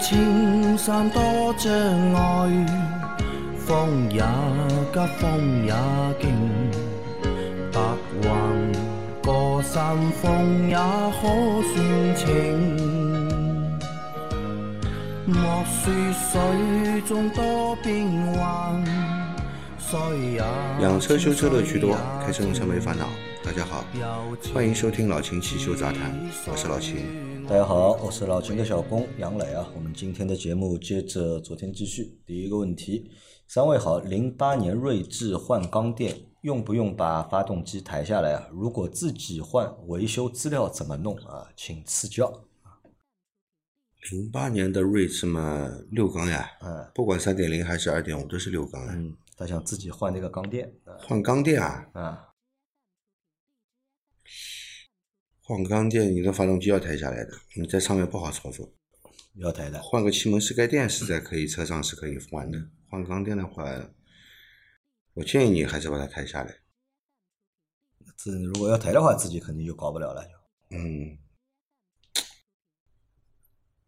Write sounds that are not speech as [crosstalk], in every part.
青山多障碍，风也急，风也劲，白云过山峰也可算情。莫说水中多变幻，水也养车修车乐趣多，开车用车没烦恼。欢迎收听老秦汽修杂谈，我是老秦。大家好，我是老秦的小工杨磊啊。我们今天的节目接着昨天继续。第一个问题，三位好，零八年锐志换缸垫，用不用把发动机抬下来啊？如果自己换，维修资料怎么弄啊？请赐教。零八年的锐志嘛，六缸呀，嗯不管三点零还是二点五都是六缸啊。嗯，他想自己换那个缸垫换缸垫啊，啊，换缸垫，你的发动机要抬下来的，你在上面不好操作。要抬的。换个气门室盖垫是在可以，车上是可以换的。换缸垫的话，我建议你还是把它抬下来。自如果要抬的话，自己肯定就搞不了了。就嗯，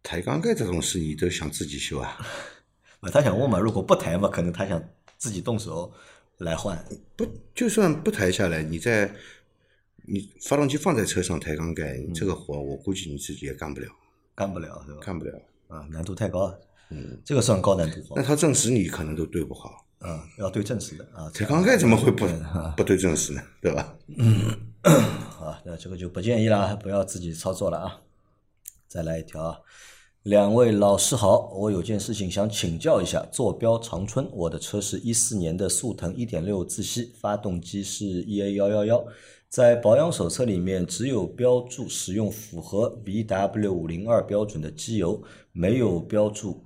抬缸盖这种事你都想自己修啊？[laughs] 啊，他想问嘛，如果不抬嘛，可能他想自己动手来换。不，就算不抬下来，你在你发动机放在车上抬缸盖，你这个活我估计你自己也干不了，干不了是吧？干不了。啊，难度太高了。嗯，这个算高难度活那。他正时你可能都对不好，嗯，要对正时的啊。抬缸盖怎么会不对啊不对正时呢？对吧？[coughs] 嗯啊，那这个就不建议了，不要自己操作了啊。再来一条啊，两位老师好，我有件事情想请教一下。坐标长春，我的车是一四年的速腾1.6自吸，发动机是 EA 幺幺幺，在保养手册里面只有标注使用符合 VW 五零二标准的机油，没有标注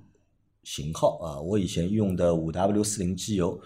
型号啊。我以前用的五 W 四零机油。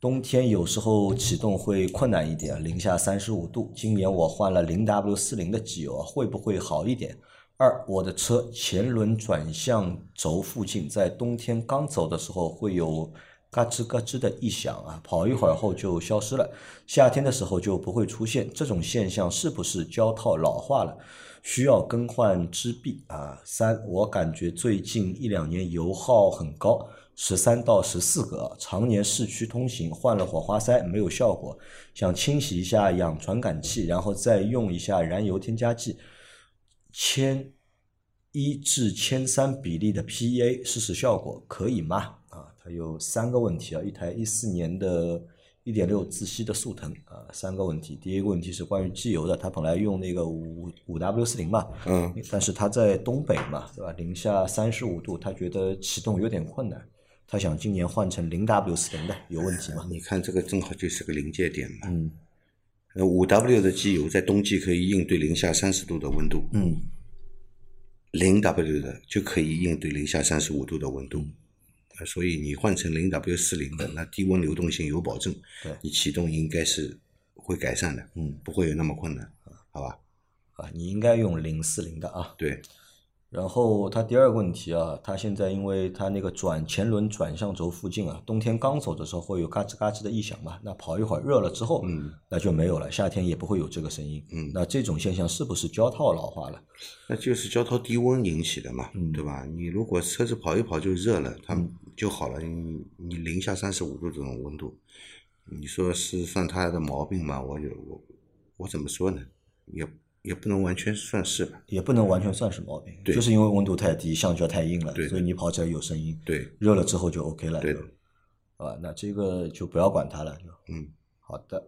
冬天有时候启动会困难一点，零下三十五度。今年我换了零 W 四零的机油，会不会好一点？二，我的车前轮转向轴附近在冬天刚走的时候会有嘎吱嘎吱的异响啊，跑一会儿后就消失了，夏天的时候就不会出现。这种现象是不是胶套老化了？需要更换支臂啊。三，我感觉最近一两年油耗很高，十三到十四个，常年市区通行，换了火花塞没有效果，想清洗一下氧传感器，然后再用一下燃油添加剂，千一至千三比例的 PEA 试试效果，可以吗？啊，它有三个问题啊，一台一四年的1.6自吸的速腾啊，三个问题。第一个问题是关于机油的，它本来用那个五五 W 四零嘛，嗯，但是它在东北嘛，对吧？零下三十五度，他觉得启动有点困难，他想今年换成零 W 四零的，有问题吗？你看这个正好就是个临界点嘛。嗯呃，五 W 的机油在冬季可以应对零下三十度的温度，嗯零 W 的就可以应对零下三十五度的温度。呃所以你换成零 W 四零的，那低温流动性有保证，对你启动应该是会改善的，嗯不会有那么困难，好吧？啊，你应该用零四零的啊。对，然后他第二个问题啊，他现在因为他那个转前轮转向轴附近啊，冬天刚走的时候会有嘎吱嘎吱的异响嘛，那跑一会儿热了之后，嗯，那就没有了，夏天也不会有这个声音，嗯那这种现象是不是胶套老化了？那就是胶套低温引起的嘛，嗯对吧？你如果车子跑一跑就热了，它就好了。你你零下三十五度这种温度，你说是算它的毛病吗？我有我我怎么说呢？也也不能完全算是吧。也不能完全算是毛病，对就是因为温度太低，橡胶太硬了，对所以你跑起来有声音，对热了之后就 OK 了，对的，啊，那这个就不要管它了，就嗯好的。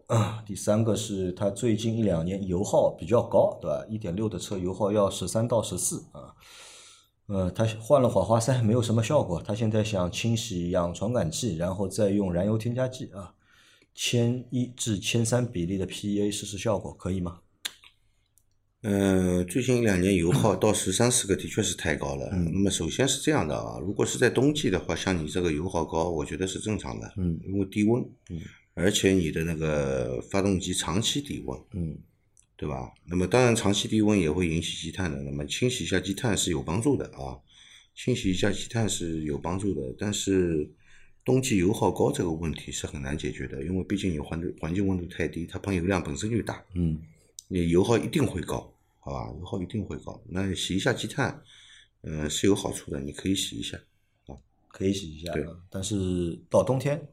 第三个是它最近一两年油耗比较高，对吧？一点六的车油耗要十三到十四啊。呃，他换了火花塞没有什么效果，他现在想清洗氧传感器，然后再用燃油添加剂啊，千一至千三比例的 PEA 试试效果，可以吗？呃，最近一两年油耗到十三四个的确是太高了。嗯那么首先是这样的啊，如果是在冬季的话，像你这个油耗高，我觉得是正常的。嗯因为低温，嗯而且你的那个发动机长期低温，嗯对吧？那么当然，长期低温也会引起积碳的。那么清洗一下积碳是有帮助的啊，清洗一下积碳是有帮助的。但是冬季油耗高这个问题是很难解决的，因为毕竟你环环境温度太低，它喷油量本身就大，嗯你油耗一定会高，好吧？油耗一定会高。那洗一下积碳，嗯，是有好处的，你可以洗一下啊。可以洗一下对啊。但是到冬天，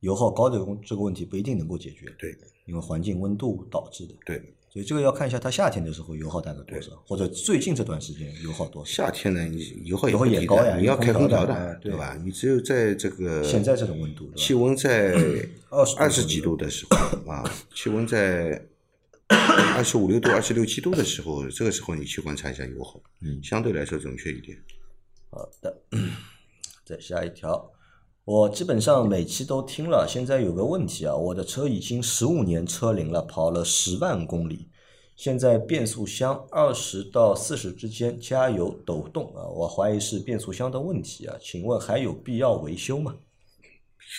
油耗高这个这个问题不一定能够解决，对因为环境温度导致的。对，所以这个要看一下它夏天的时候油耗大概多少，或者最近这段时间油耗多少。夏天呢，你油耗油耗不低也高呀，你要开空调的对吧？你只有在这个现在这种温度气温在二十二十几度的时候啊，气温在 [coughs] 二十五六度、二十六七度的时候，这个时候你去观察一下油耗，嗯相对来说准确一点。好的，[coughs] 再下一条，我基本上每期都听了。现在有个问题啊，我的车已经十五年车龄了，跑了十万公里，现在变速箱二十到四十之间加油抖动啊，我怀疑是变速箱的问题啊，请问还有必要维修吗？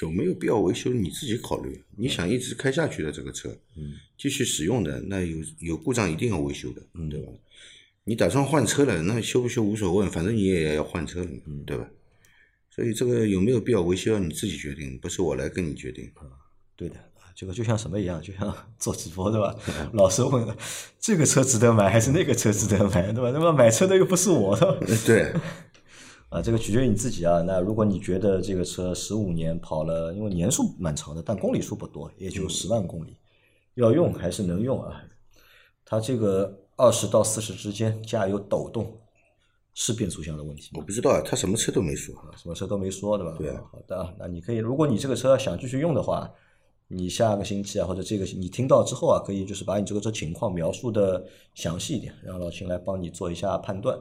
有没有必要维修？你自己考虑。你想一直开下去的这个车，嗯，继续使用的，那有有故障一定要维修的，嗯，对吧？你打算换车了，那修不修无所谓，反正你也要换车了，嗯对吧？所以这个有没有必要维修，你自己决定，不是我来跟你决定。对的，啊这个就像什么一样，就像 [laughs] 做直播对吧？老是问这个车值得买还是那个车值得买，对吧？那么买车的又不是我的，对，[laughs] 啊，这个取决于你自己啊。那如果你觉得这个车十五年跑了，因为年数蛮长的，但公里数不多，也就十万公里，要用还是能用啊。它这个二十到四十之间加油抖动，是变速箱的问题？我不知道啊，他什么车都没说。什么车都没说，对吧？对啊好的啊，那你可以，如果你这个车想继续用的话，你下个星期啊，或者这个你听到之后啊，可以就是把你这个车情况描述的详细一点，让老秦来帮你做一下判断。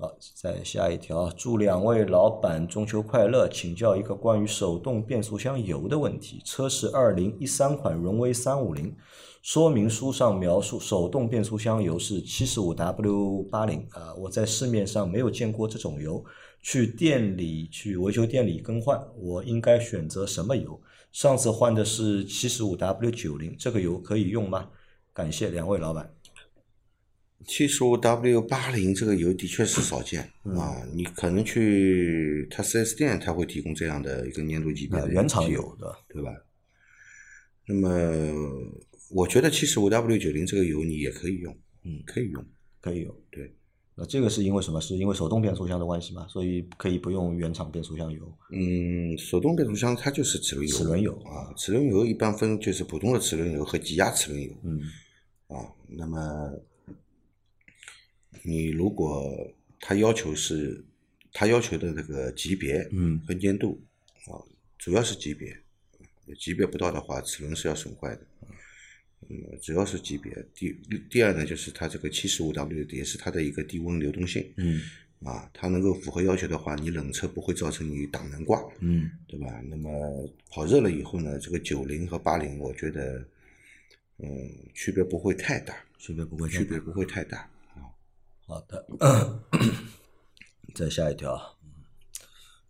好，再下一条，祝两位老板中秋快乐！请教一个关于手动变速箱油的问题。车是二零一三款荣威三五零，说明书上描述手动变速箱油是七十五 W 八零啊，我在市面上没有见过这种油，去店里去维修店里更换，我应该选择什么油？上次换的是七十五 W 九零，这个油可以用吗？感谢两位老板。七十五 W 八零这个油的确是少见、嗯啊，你可能去他四 S 店，他会提供这样的一个粘度级别原厂机油的，对吧？那么我觉得七十五 W 九零这个油你也可以用，嗯可以用，可以用。对，那这个是因为什么？是因为手动变速箱的关系吗？所以可以不用原厂变速箱油。嗯，手动变速箱它就是齿轮油，齿轮油啊，齿轮油一般分就是普通的齿轮油和挤压齿轮油，嗯啊，那么你如果他要求是他要求的那个级别嗯和粘度啊，主要是级别，级别不到的话，齿轮是要损坏的。嗯，主要是级别。第第二呢，就是它这个七十五 W 也是它的一个低温流动性嗯啊，它能够符合要求的话，你冷车不会造成你挡能挂。嗯对吧？那么跑热了以后呢，这个九零和八零，我觉得，嗯，区别不会太大，区别不会太大区别不会太大。好的，[coughs] 再下一条啊，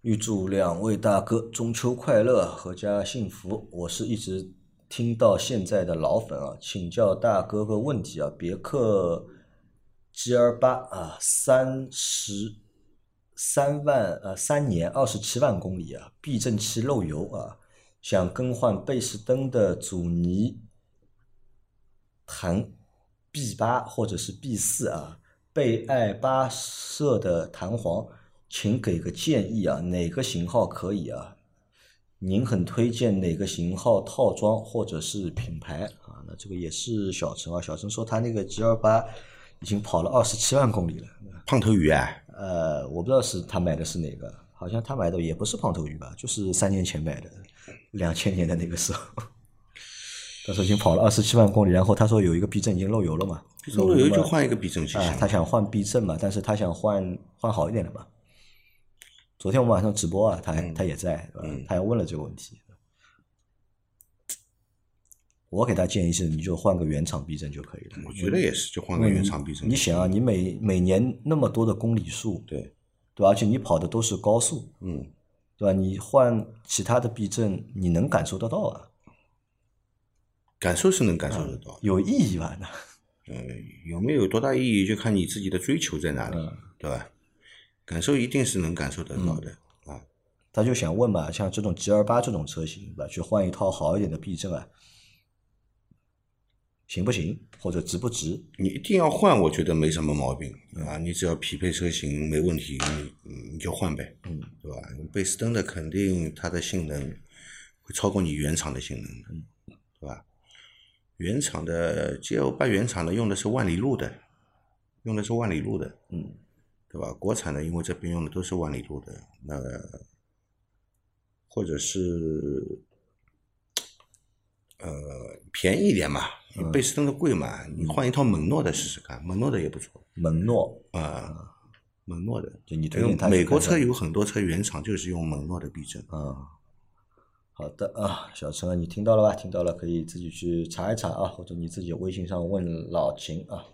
预祝两位大哥中秋快乐，阖家幸福。我是一直听到现在的老粉啊，请教大哥个问题啊，别克 GL 八啊，三十三万呃三年二十七万公里啊，避震器漏油啊，想更换贝士登的阻尼弹 B 八或者是 B 四啊，被爱八色的弹簧，请给个建议啊，哪个型号可以啊？您很推荐哪个型号套装或者是品牌啊？那这个也是小陈啊，小陈说他那个 G 二八已经跑了二十七万公里了。胖头鱼啊，呃，我不知道是他买的是哪个，好像他买的也不是胖头鱼吧，就是三年前买的，两千年的那个时候。他说已经跑了二十七万公里，然后他说有一个避震已经漏油了嘛，漏油就换一个避震器他想换避震嘛，但是他想换换好一点的嘛。昨天我们晚上直播啊，他还、他也在，嗯他还问了这个问题。我给他建议是，你就换个原厂避震就可以了。我觉得也是，就换个原厂避震器。你想啊，你每每年那么多的公里数，对，对吧？而且你跑的都是高速，嗯，对吧？你换其他的避震，你能感受得到啊？感受是能感受得到，有意义吧？那嗯，有没有多大意义，就看你自己的追求在哪里，嗯对吧？感受一定是能感受得到的啊。他就想问嘛，像这种 G 二八这种车型，对吧？去换一套好一点的避震啊，行不行，或者值不值？你一定要换，我觉得没什么毛病啊。你只要匹配车型没问题，你你就换呗，嗯，对吧？贝斯登的肯定它的性能会超过你原厂的性能的，嗯对吧？原厂的 G L 八原厂的用的是万里路的，用的是万里路的，嗯，对吧？国产的因为这边用的都是万里路的，那或者是呃便宜一点嘛，嗯贝斯登的贵嘛，你换一套蒙诺的试试看，蒙诺的也不错蒙诺，啊，蒙诺的。就你推因为荐他美国车有很多车原厂就是用蒙诺的避震，啊，好的啊，小陈啊，你听到了吧？听到了，可以自己去查一查啊，或者你自己微信上问老秦啊。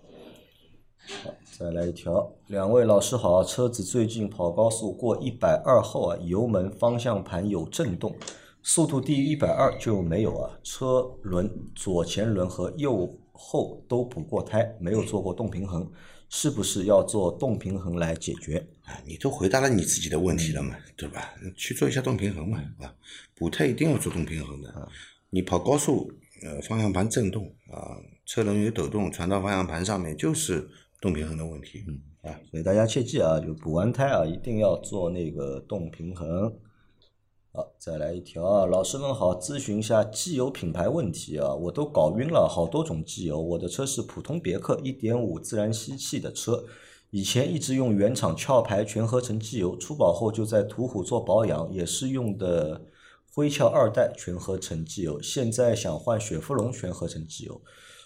好，再来一条，两位老师好，车子最近跑高速过一百二后啊，油门方向盘有震动，速度低于一百二就没有啊，车轮左前轮和右后都补过胎，没有做过动平衡，是不是要做动平衡来解决？啊，你都回答了你自己的问题了嘛，对吧？去做一下动平衡嘛，啊，补胎一定要做动平衡的。你跑高速，呃，方向盘震动啊，车轮有抖动传到方向盘上面，就是动平衡的问题。嗯啊，所以大家切记啊，就补完胎啊，一定要做那个动平衡。好，再来一条啊，老师们好，咨询一下机油品牌问题啊，我都搞晕了，好多种机油。我的车是普通别克1.5自然吸气的车，以前一直用原厂壳牌全合成机油，出保后就在途虎做保养，也是用的灰壳二代全合成机油，现在想换雪佛龙全合成机油。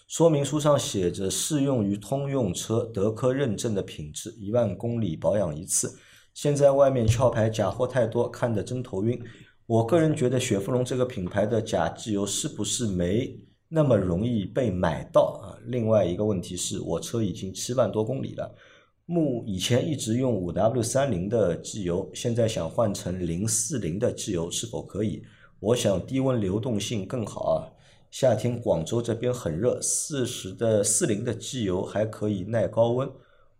说明书上写着适用于通用车，德科认证的品质，一万公里保养一次。现在外面壳牌假货太多，看得真头晕。我个人觉得雪佛龙这个品牌的假机油是不是没那么容易被买到啊？另外一个问题是我车已经七万多公里了，目以前一直用五 W 三零的机油，现在想换成零四零的机油，是否可以？我想低温流动性更好啊。夏天广州这边很热，四十的四零的机油还可以耐高温。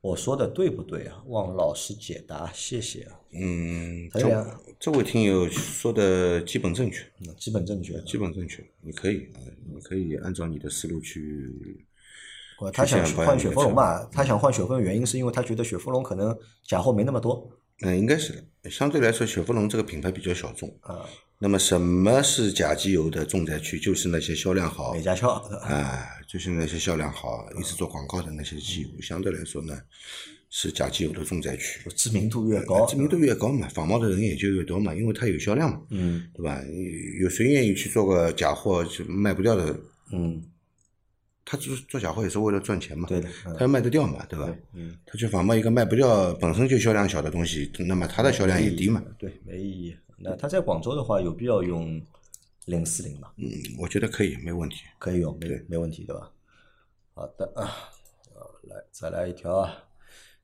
我说的对不对啊？望老师解答，谢谢啊。嗯，这这位听友说的基本正确，嗯基本正确。基本正确，你可以啊，你可以按照你的思路去。他想换雪佛龙吧。嘛？他想换雪佛龙原因是因为他觉得雪佛龙可能假货没那么多嗯，应该是的。相对来说，雪佛龙这个品牌比较小众。啊，那么什么是假机油的重灾区？就是那些销量好美加壳啊，就是那些销量好，一直做广告的那些机油，相对来说呢，是假机油的重灾区。知名度越高，知名度越高嘛，仿冒的人也就越多嘛，因为它有销量嘛，嗯对吧？有谁愿意去做个假货就卖不掉的？嗯，他做做假货也是为了赚钱嘛，对的，嗯他要卖得掉嘛，对吧？嗯，他去仿冒一个卖不掉、本身就销量小的东西，那么他的销量也低嘛。对，没意义。那他在广州的话，有必要用零四零吗？嗯，我觉得可以，没问题。可以用，没对没问题，对吧？好的啊，好来再来一条啊，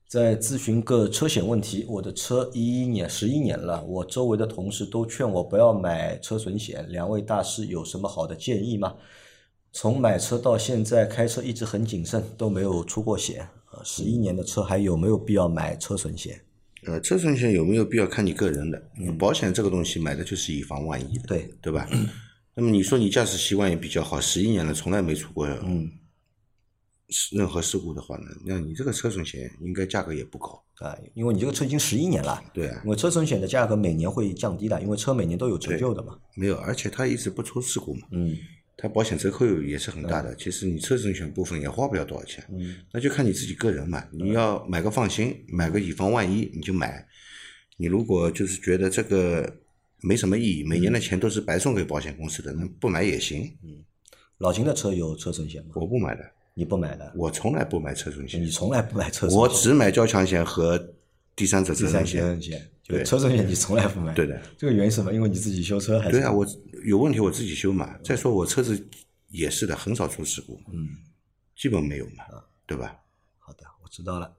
在咨询个车险问题。我的车一一年十一年了，我周围的同事都劝我不要买车损险，两位大师有什么好的建议吗？从买车到现在开车一直很谨慎，都没有出过险啊。十一年的车还有没有必要买车损险？呃，车损险有没有必要看你个人的，嗯保险这个东西买的就是以防万一的，对对吧？那么你说你驾驶习惯也比较好，十一年了从来没出过嗯任何事故的话呢，那你这个车损险应该价格也不高，啊，因为你这个车已经十一年了，对啊，因为车损险的价格每年会降低的，因为车每年都有折旧的嘛。没有，而且它一直不出事故嘛，嗯它保险折扣也是很大的，其实你车损险部分也花不了多少钱，嗯那就看你自己个人嘛。你要买个放心，买个以防万一，你就买。你如果就是觉得这个没什么意义，每年的钱都是白送给保险公司的，那不买也行。老秦的车有车损险吗？我不买的，你不买的，我从来不买车损险你，从来不买车损险，我只买交强险和第三者责任险。对车损险你从来不买。对的，这个原因是什么？因为你自己修车还是？对啊，我有问题我自己修嘛。再说我车子也是的，很少出事故，嗯，基本没有嘛，对吧？好的，我知道了。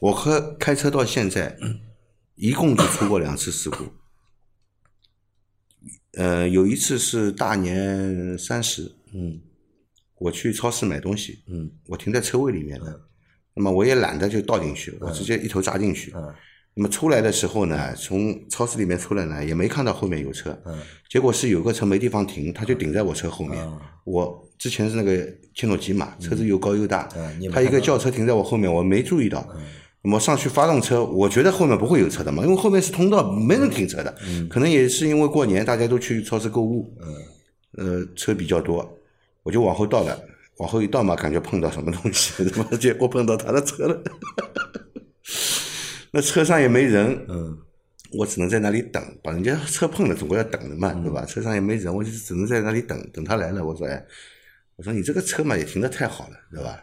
我和开车到现在，一共就出过两次事故。呃，有一次是大年三十，嗯我去超市买东西，嗯我停在车位里面的，那么我也懒得就倒进去，我直接一头扎进去。嗯那么出来的时候呢，从超市里面出来呢，也没看到后面有车。嗯。结果是有个车没地方停，他就顶在我车后面。我之前是那个切诺基嘛，车子又高又大，他一个轿车停在我后面，我没注意到。那么上去发动车，我觉得后面不会有车的嘛，因为后面是通道，没人停车的。可能也是因为过年大家都去超市购物，呃，车比较多，我就往后倒了。往后一倒嘛，感觉碰到什么东西，[laughs] 他妈结果碰到他的车了。[laughs] 那车上也没人，嗯，我只能在那里等，把人家车碰了，总归要等的嘛，对吧？车上也没人，我就只能在那里等，等他来了。我说，哎，我说你这个车嘛也停的太好了，对吧？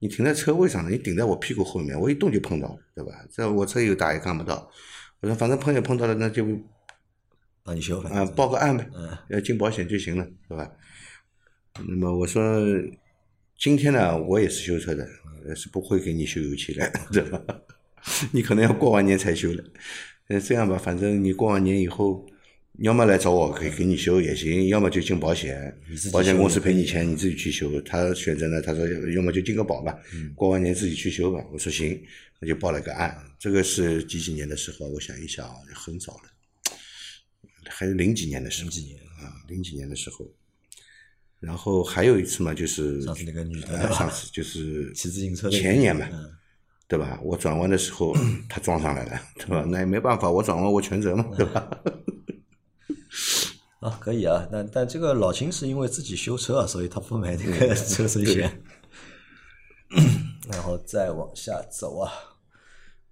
你停在车位上了，你顶在我屁股后面，我一动就碰到了，对吧？这我车又大也看不到。我说反正碰也碰到了，那就帮你修，啊，报个案呗，嗯，要进保险就行了，对吧？那么我说，今天呢，我也是修车的，是不会给你修油漆的，[laughs] 对吧？[laughs] 你可能要过完年才修的。呃，这样吧，反正你过完年以后，要么来找我，可以给你修也行；要么就进保险，保险公司赔你钱，你自己去修。他选择呢，他说要么就进个保吧，过完年自己去修吧。我说行，那就报了个案。这个是几几年的时候？我想一想啊，很早了，还是零几年的时候。零几年啊，零几年的时候。然后还有一次嘛，就是上次那个女的，上次就是骑自行车前年嘛，对吧？我转弯的时候，[clears throat] 她撞上来了，对吧？那也没办法，我转弯我全责嘛，对吧？[laughs] 啊，可以啊，但但这个老秦是因为自己修车，所以他不买那个车身险。[clears throat] 然后再往下走啊，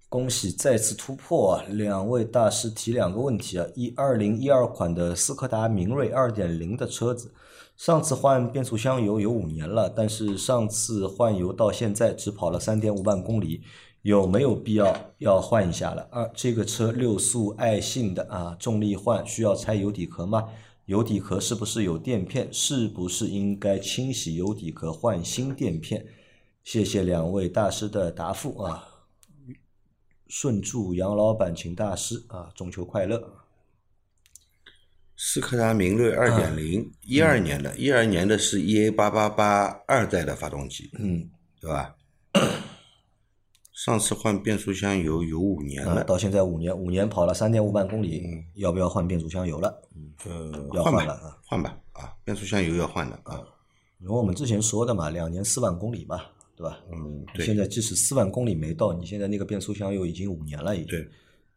恭喜再次突破啊！两位大师提两个问题啊：一二零一二款的斯柯达明锐二点零的车子。上次换变速箱油有五年了，但是上次换油到现在只跑了三点五万公里，有没有必要要换一下了？二，这个车六速爱信的啊，重力换需要拆油底壳吗？油底壳是不是有垫片？是不是应该清洗油底壳换新垫片？谢谢两位大师的答复啊！顺祝杨老板请大师啊，中秋快乐！斯柯达明锐二点零，一二年的，一二年的是 EA 八八八二代的发动机，嗯，对吧？上次换变速箱油有五年了，到现在五年，五年跑了三点五万公里，要不要换变速箱油了？呃，要换了啊，换吧，啊，变速箱油要换的啊。因为我们之前说的嘛，两年四万公里嘛，对吧？嗯，对。现在即使四万公里没到，你现在那个变速箱油已经五年了，已经。对。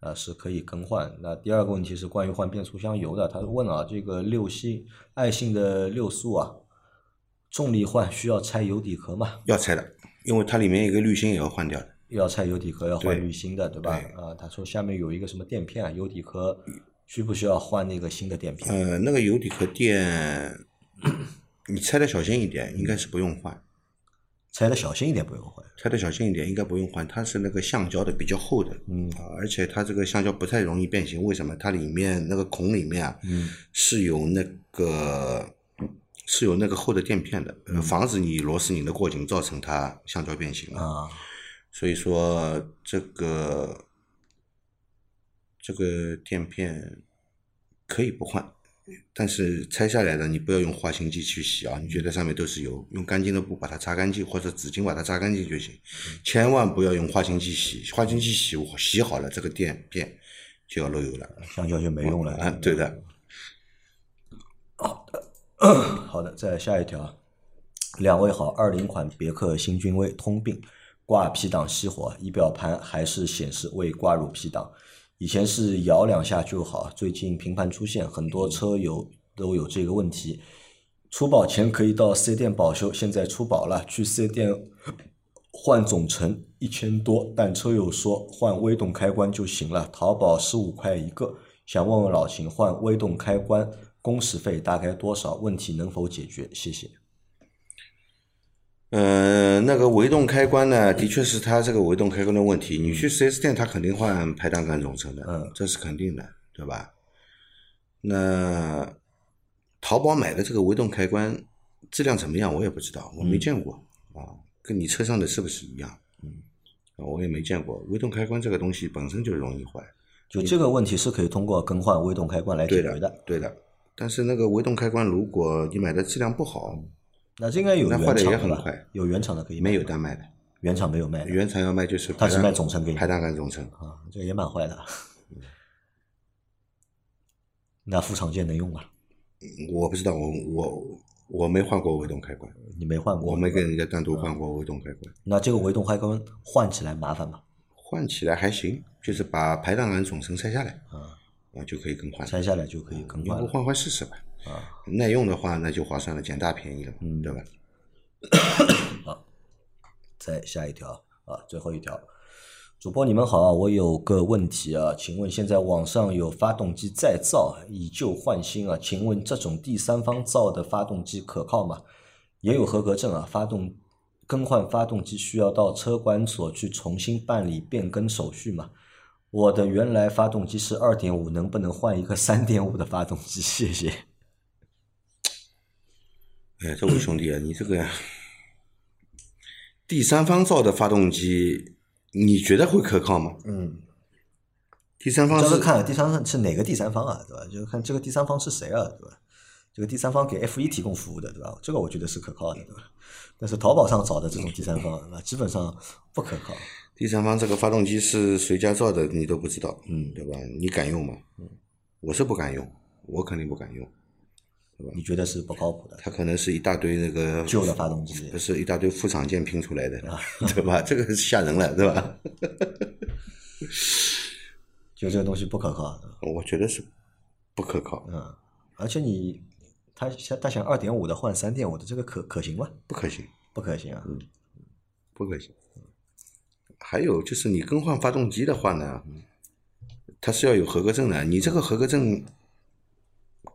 啊，是可以更换。那第二个问题是关于换变速箱油的，他问啊，这个六系爱信的六速啊，重力换需要拆油底壳吗？要拆的，因为它里面一个滤芯也要换掉的。要拆油底壳，要换滤芯的，对吧？啊，他说下面有一个什么垫片啊，油底壳需不需要换那个新的垫片？呃，那个油底壳垫，[coughs] 你拆的小心一点，应该是不用换。拆的小心一点不用换，拆的小心一点应该不用换，它是那个橡胶的，比较厚的，嗯啊，而且它这个橡胶不太容易变形，为什么？它里面那个孔里面啊，嗯，是有那个是有那个厚的垫片的，防止你螺丝拧的过紧，造成它橡胶变形啊。所以说这个这个垫片可以不换。但是拆下来的你不要用化清剂去洗啊！你觉得上面都是油，用干净的布把它擦干净，或者纸巾把它擦干净就行。千万不要用化清剂洗，化清剂洗洗好了，这个垫片就要漏油了，橡胶就没用了。啊，对的。好的，好的，再下一条。两位好，二零款别克新君威通病，挂 P 档熄火，仪表盘还是显示未挂入 P 档。以前是摇两下就好，最近频繁出现，很多车友都有这个问题。出保前可以到四 S 店保修，现在出保了，去四 S 店换总成一千多，但车友说换微动开关就行了，淘宝十五块一个。想问问老秦，换微动开关工时费大概多少？问题能否解决？谢谢。嗯，那个微动开关呢，的确是它这个微动开关的问题。你去四 S 店，它肯定换排档杆总成的，嗯，这是肯定的，对吧？那淘宝买的这个微动开关质量怎么样？我也不知道，我没见过啊，跟你车上的是不是一样？嗯，我也没见过。微动开关这个东西本身就容易坏，就这个问题是可以通过更换微动开关来解决的，对的。但是那个微动开关，如果你买的质量不好。那这应该有原厂的，有原厂的可以，没有单卖的，原厂没有卖的。原厂要卖就是它只卖总成给你。排档杆总成。啊，这个也蛮坏的。[laughs] 那副厂件能用吗？我不知道，我我我没换过微动开关，你没换过，我没跟人家单独换过微动开关，那这个微动开关换起来麻烦吗？换起来还行，就是把排档杆总成拆下来。啊，啊就可以更换。拆下来就可以更换了。要不换换试试吧？啊，耐用的话那就划算了，捡大便宜了，嗯对吧？[coughs] 好再下一条啊，最后一条。主播你们好啊，我有个问题啊，请问现在网上有发动机再造以旧换新啊，请问这种第三方造的发动机可靠吗？也有合格证啊，发动更换发动机需要到车管所去重新办理变更手续吗？我的原来发动机是二点五，能不能换一个 [laughs] 三点五的发动机？谢谢。哎，这位兄弟啊，你这个第三方造的发动机，你觉得会可靠吗？嗯，第三方是这个看第三方是哪个第三方啊，对吧？就是看这个第三方是谁啊，对吧？这个第三方给 F 一提供服务的，对吧？这个我觉得是可靠的，对吧？但是淘宝上找的这种第三方，那，基本上不可靠。第三方这个发动机是谁家造的，你都不知道，嗯对吧？你敢用吗？嗯，我是不敢用，我肯定不敢用。对吧你觉得是不靠谱的？它可能是一大堆那个旧的发动机不是一大堆副厂件拼出来的，对吧？这个吓人了，对吧？[laughs] 就这个东西不可靠，我觉得是不可靠，嗯，而且你他想他想二点五的换三点五的，这个可可行吗？不可行，不可行啊。嗯不可行。还有就是你更换发动机的话呢，它是要有合格证的。你这个合格证，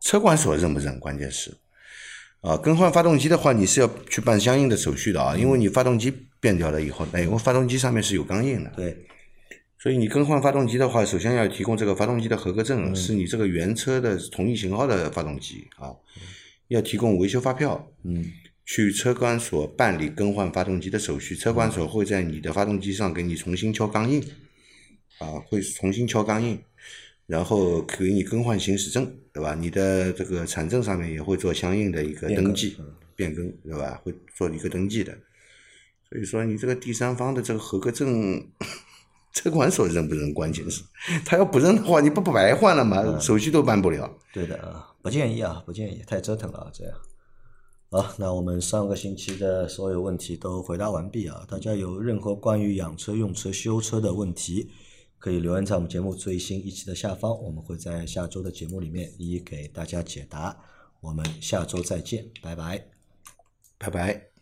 车管所认不认？关键是，啊，更换发动机的话，你是要去办相应的手续的啊，因为你发动机变掉了以后，哎因为发动机上面是有钢印的，对，所以你更换发动机的话，首先要提供这个发动机的合格证，是你这个原车的同一型号的发动机啊，要提供维修发票，嗯，去车管所办理更换发动机的手续，车管所会在你的发动机上给你重新敲钢印，啊，会重新敲钢印，然后给你更换行驶证，对吧？你的这个产证上面也会做相应的一个登记，变更，对吧？会做一个登记的。所以说，你这个第三方的这个合格证，车管所认不认？关键是，他要不认的话，你不不白换了吗？手续都办不了。对的啊，不建议啊，不建议，太折腾了啊，这样。好，那我们上个星期的所有问题都回答完毕啊！大家有任何关于养车、用车、修车的问题，可以留言在我们节目最新一期的下方，我们会在下周的节目里面一一给大家解答。我们下周再见，拜拜。拜拜。